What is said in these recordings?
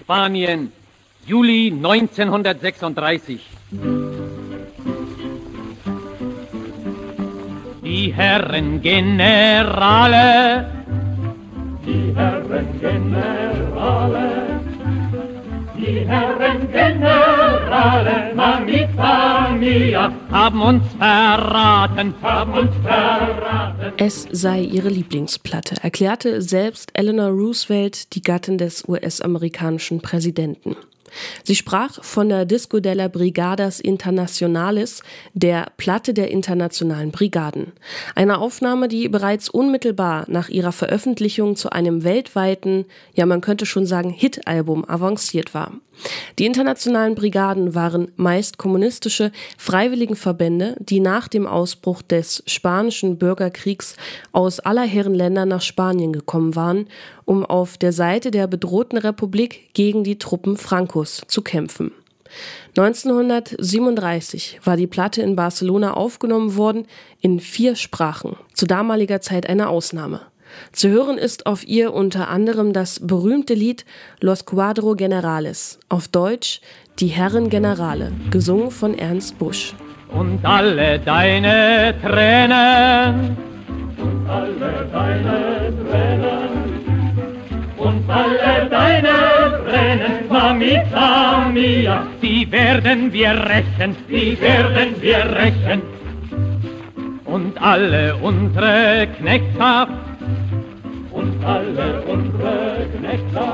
Spanien, Juli 1936. Die Herren Generale, die Herren Generale, die Herren Generale, Mamita mia, haben uns verraten, haben uns verraten. Es sei ihre Lieblingsplatte, erklärte selbst Eleanor Roosevelt, die Gattin des US-amerikanischen Präsidenten. Sie sprach von der Disco della Brigadas Internationalis, der Platte der internationalen Brigaden. Eine Aufnahme, die bereits unmittelbar nach ihrer Veröffentlichung zu einem weltweiten, ja man könnte schon sagen Hit-Album avanciert war. Die internationalen Brigaden waren meist kommunistische Freiwilligenverbände, die nach dem Ausbruch des spanischen Bürgerkriegs aus aller Herren Länder nach Spanien gekommen waren, um auf der Seite der bedrohten Republik gegen die Truppen Francos zu kämpfen. 1937 war die Platte in Barcelona aufgenommen worden in vier Sprachen, zu damaliger Zeit eine Ausnahme. Zu hören ist auf ihr unter anderem das berühmte Lied Los Cuadro Generales, auf Deutsch Die Herren Generale, gesungen von Ernst Busch. Und alle deine Tränen, und alle deine Tränen, und alle deine Tränen, Mamita mia, die werden wir rächen, die werden wir rächen. Und alle unsere Knechtschaft und alle unsere Knechte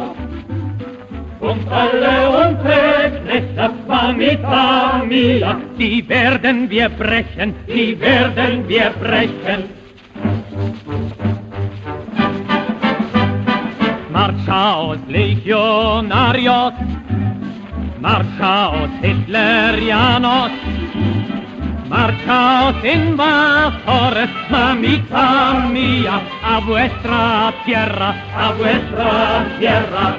und alle unsere Knechte, Mamita mia, die werden wir brechen, die werden wir brechen. Marchaos Legionarios, Marchaos Hitlerianos, Marchaos invasores, mamita mía, a vuestra tierra, a vuestra tierra.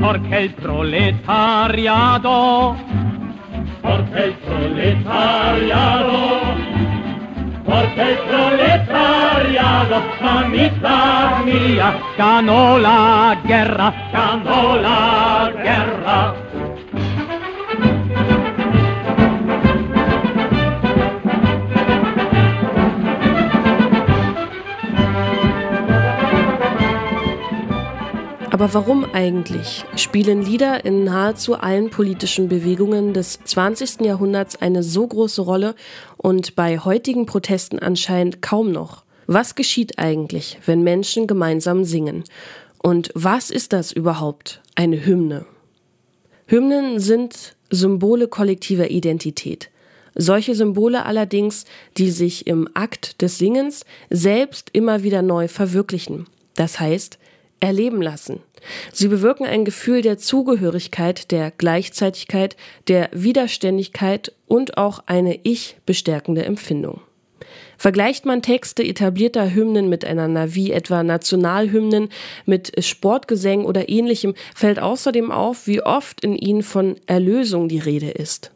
Porque el proletariado, porque el proletariado, porque el proletariado, mamita mía, ganó la guerra, ganó la guerra. Aber warum eigentlich spielen Lieder in nahezu allen politischen Bewegungen des 20. Jahrhunderts eine so große Rolle und bei heutigen Protesten anscheinend kaum noch? Was geschieht eigentlich, wenn Menschen gemeinsam singen? Und was ist das überhaupt, eine Hymne? Hymnen sind Symbole kollektiver Identität. Solche Symbole allerdings, die sich im Akt des Singens selbst immer wieder neu verwirklichen. Das heißt, erleben lassen. Sie bewirken ein Gefühl der Zugehörigkeit, der Gleichzeitigkeit, der Widerständigkeit und auch eine ich bestärkende Empfindung. Vergleicht man Texte etablierter Hymnen miteinander, wie etwa Nationalhymnen mit Sportgesängen oder ähnlichem, fällt außerdem auf, wie oft in ihnen von Erlösung die Rede ist.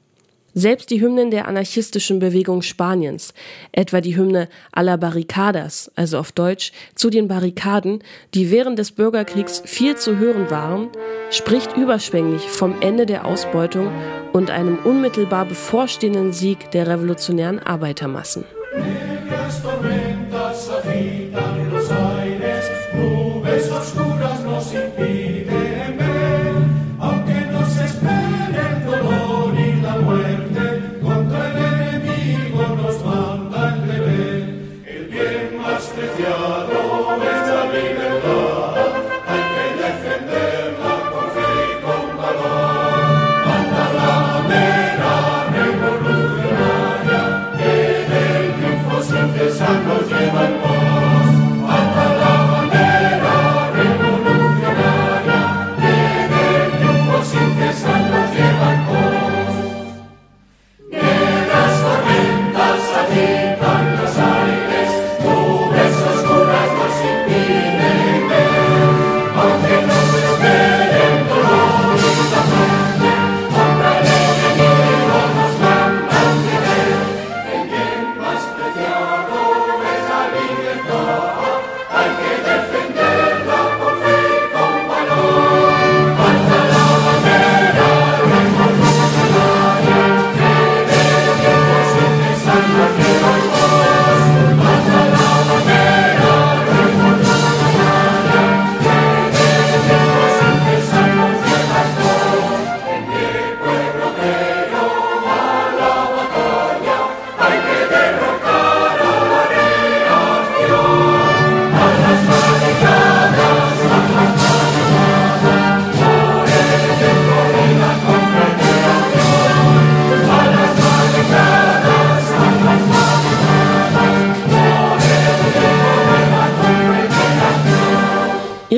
Selbst die Hymnen der anarchistischen Bewegung Spaniens, etwa die Hymne a la Barricadas, also auf Deutsch zu den Barrikaden, die während des Bürgerkriegs viel zu hören waren, spricht überschwänglich vom Ende der Ausbeutung und einem unmittelbar bevorstehenden Sieg der revolutionären Arbeitermassen.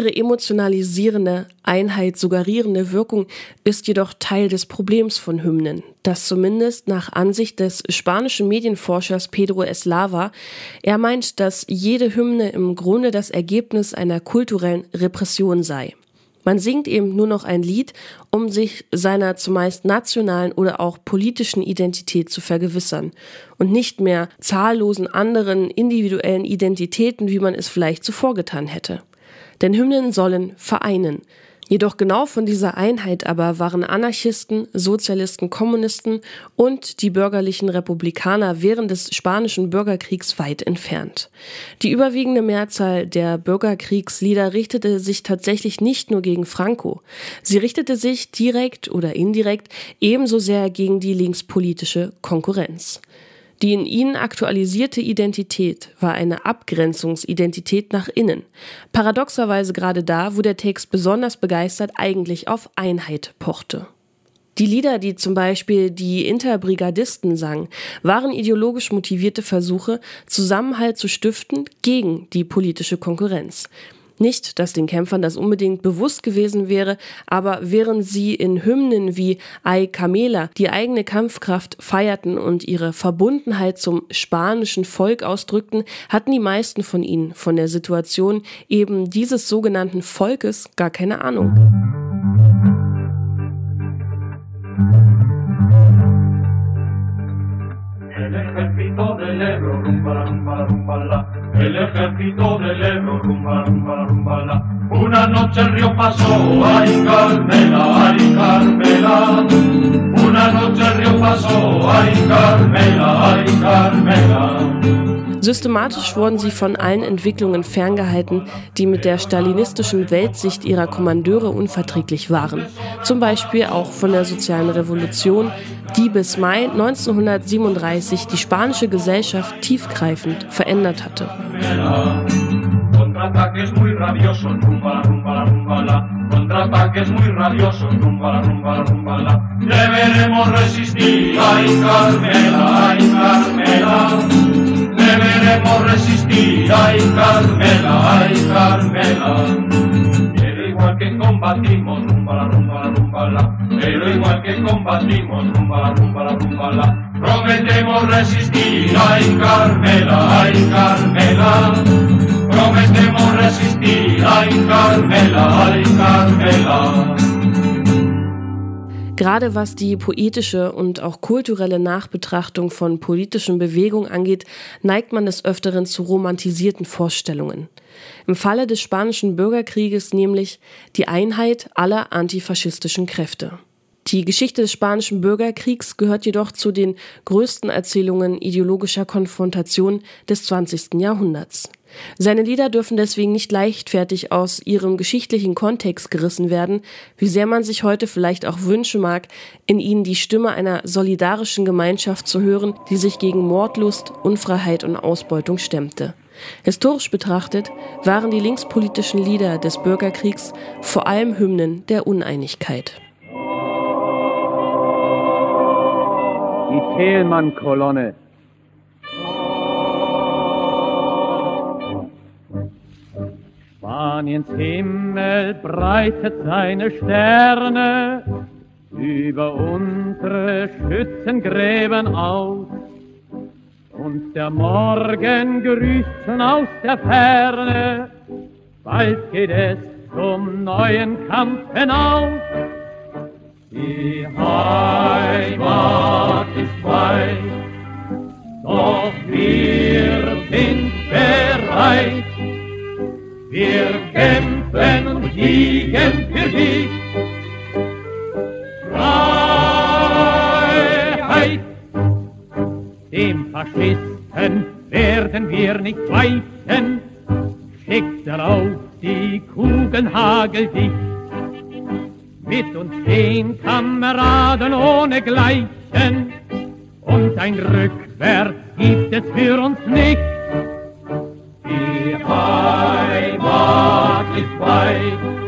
Emotionalisierende, Einheit suggerierende Wirkung ist jedoch Teil des Problems von Hymnen, das zumindest nach Ansicht des spanischen Medienforschers Pedro Eslava, er meint, dass jede Hymne im Grunde das Ergebnis einer kulturellen Repression sei. Man singt eben nur noch ein Lied, um sich seiner zumeist nationalen oder auch politischen Identität zu vergewissern und nicht mehr zahllosen anderen individuellen Identitäten, wie man es vielleicht zuvor getan hätte. Denn Hymnen sollen vereinen, Jedoch genau von dieser Einheit aber waren Anarchisten, Sozialisten, Kommunisten und die bürgerlichen Republikaner während des spanischen Bürgerkriegs weit entfernt. Die überwiegende Mehrzahl der Bürgerkriegslieder richtete sich tatsächlich nicht nur gegen Franco. Sie richtete sich direkt oder indirekt ebenso sehr gegen die linkspolitische Konkurrenz. Die in ihnen aktualisierte Identität war eine Abgrenzungsidentität nach innen. Paradoxerweise gerade da, wo der Text besonders begeistert eigentlich auf Einheit pochte. Die Lieder, die zum Beispiel die Interbrigadisten sang, waren ideologisch motivierte Versuche, Zusammenhalt zu stiften gegen die politische Konkurrenz. Nicht, dass den Kämpfern das unbedingt bewusst gewesen wäre, aber während sie in Hymnen wie Ay Camela die eigene Kampfkraft feierten und ihre Verbundenheit zum spanischen Volk ausdrückten, hatten die meisten von ihnen von der Situation eben dieses sogenannten Volkes gar keine Ahnung. Rumba, rumba, rumba, la. El ejército del Ebro, rumba, rumba, rumba, la. Una noche el río pasó, ay Carmela, ay Carmela. Una noche el río pasó, ay Carmela, ay Carmela. Systematisch wurden sie von allen Entwicklungen ferngehalten, die mit der stalinistischen Weltsicht ihrer Kommandeure unverträglich waren. Zum Beispiel auch von der sozialen Revolution, die bis Mai 1937 die spanische Gesellschaft tiefgreifend verändert hatte. Deberemos resistir, ay Carmela, ay Carmela. Deberemos resistir. Ay, Carmela, ay, Carmela. Pero igual que combatimos, rumba la, rumba la, rumba la. Pero igual que combatimos, rumba la, rumba la, rumba la. Prometemos resistir. Ay, Carmela, ay, Carmela. Prometemos resistir. Ay, Carmela, ay, Carmela. Gerade was die poetische und auch kulturelle Nachbetrachtung von politischen Bewegungen angeht, neigt man des Öfteren zu romantisierten Vorstellungen. Im Falle des spanischen Bürgerkrieges nämlich die Einheit aller antifaschistischen Kräfte. Die Geschichte des spanischen Bürgerkriegs gehört jedoch zu den größten Erzählungen ideologischer Konfrontation des 20. Jahrhunderts. Seine Lieder dürfen deswegen nicht leichtfertig aus ihrem geschichtlichen Kontext gerissen werden, wie sehr man sich heute vielleicht auch wünschen mag, in ihnen die Stimme einer solidarischen Gemeinschaft zu hören, die sich gegen Mordlust, Unfreiheit und Ausbeutung stemmte. Historisch betrachtet waren die linkspolitischen Lieder des Bürgerkriegs vor allem Hymnen der Uneinigkeit. Die Thälmann-Kolonne Spaniens Himmel breitet seine Sterne über unsere Schützengräben aus. Und der Morgen grüßt schon aus der Ferne, bald geht es zum neuen Kampf hinaus. Die Heimat ist weit, doch wir sind bereit, wir kämpfen und siegen für dich. Freiheit! Dem Faschisten werden wir nicht weichen. Schickt auf die Kugelhagel dich. Mit uns stehen Kameraden ohne Gleichen. Und ein Rückwärts gibt es für uns nicht. Die Heimat ist weit,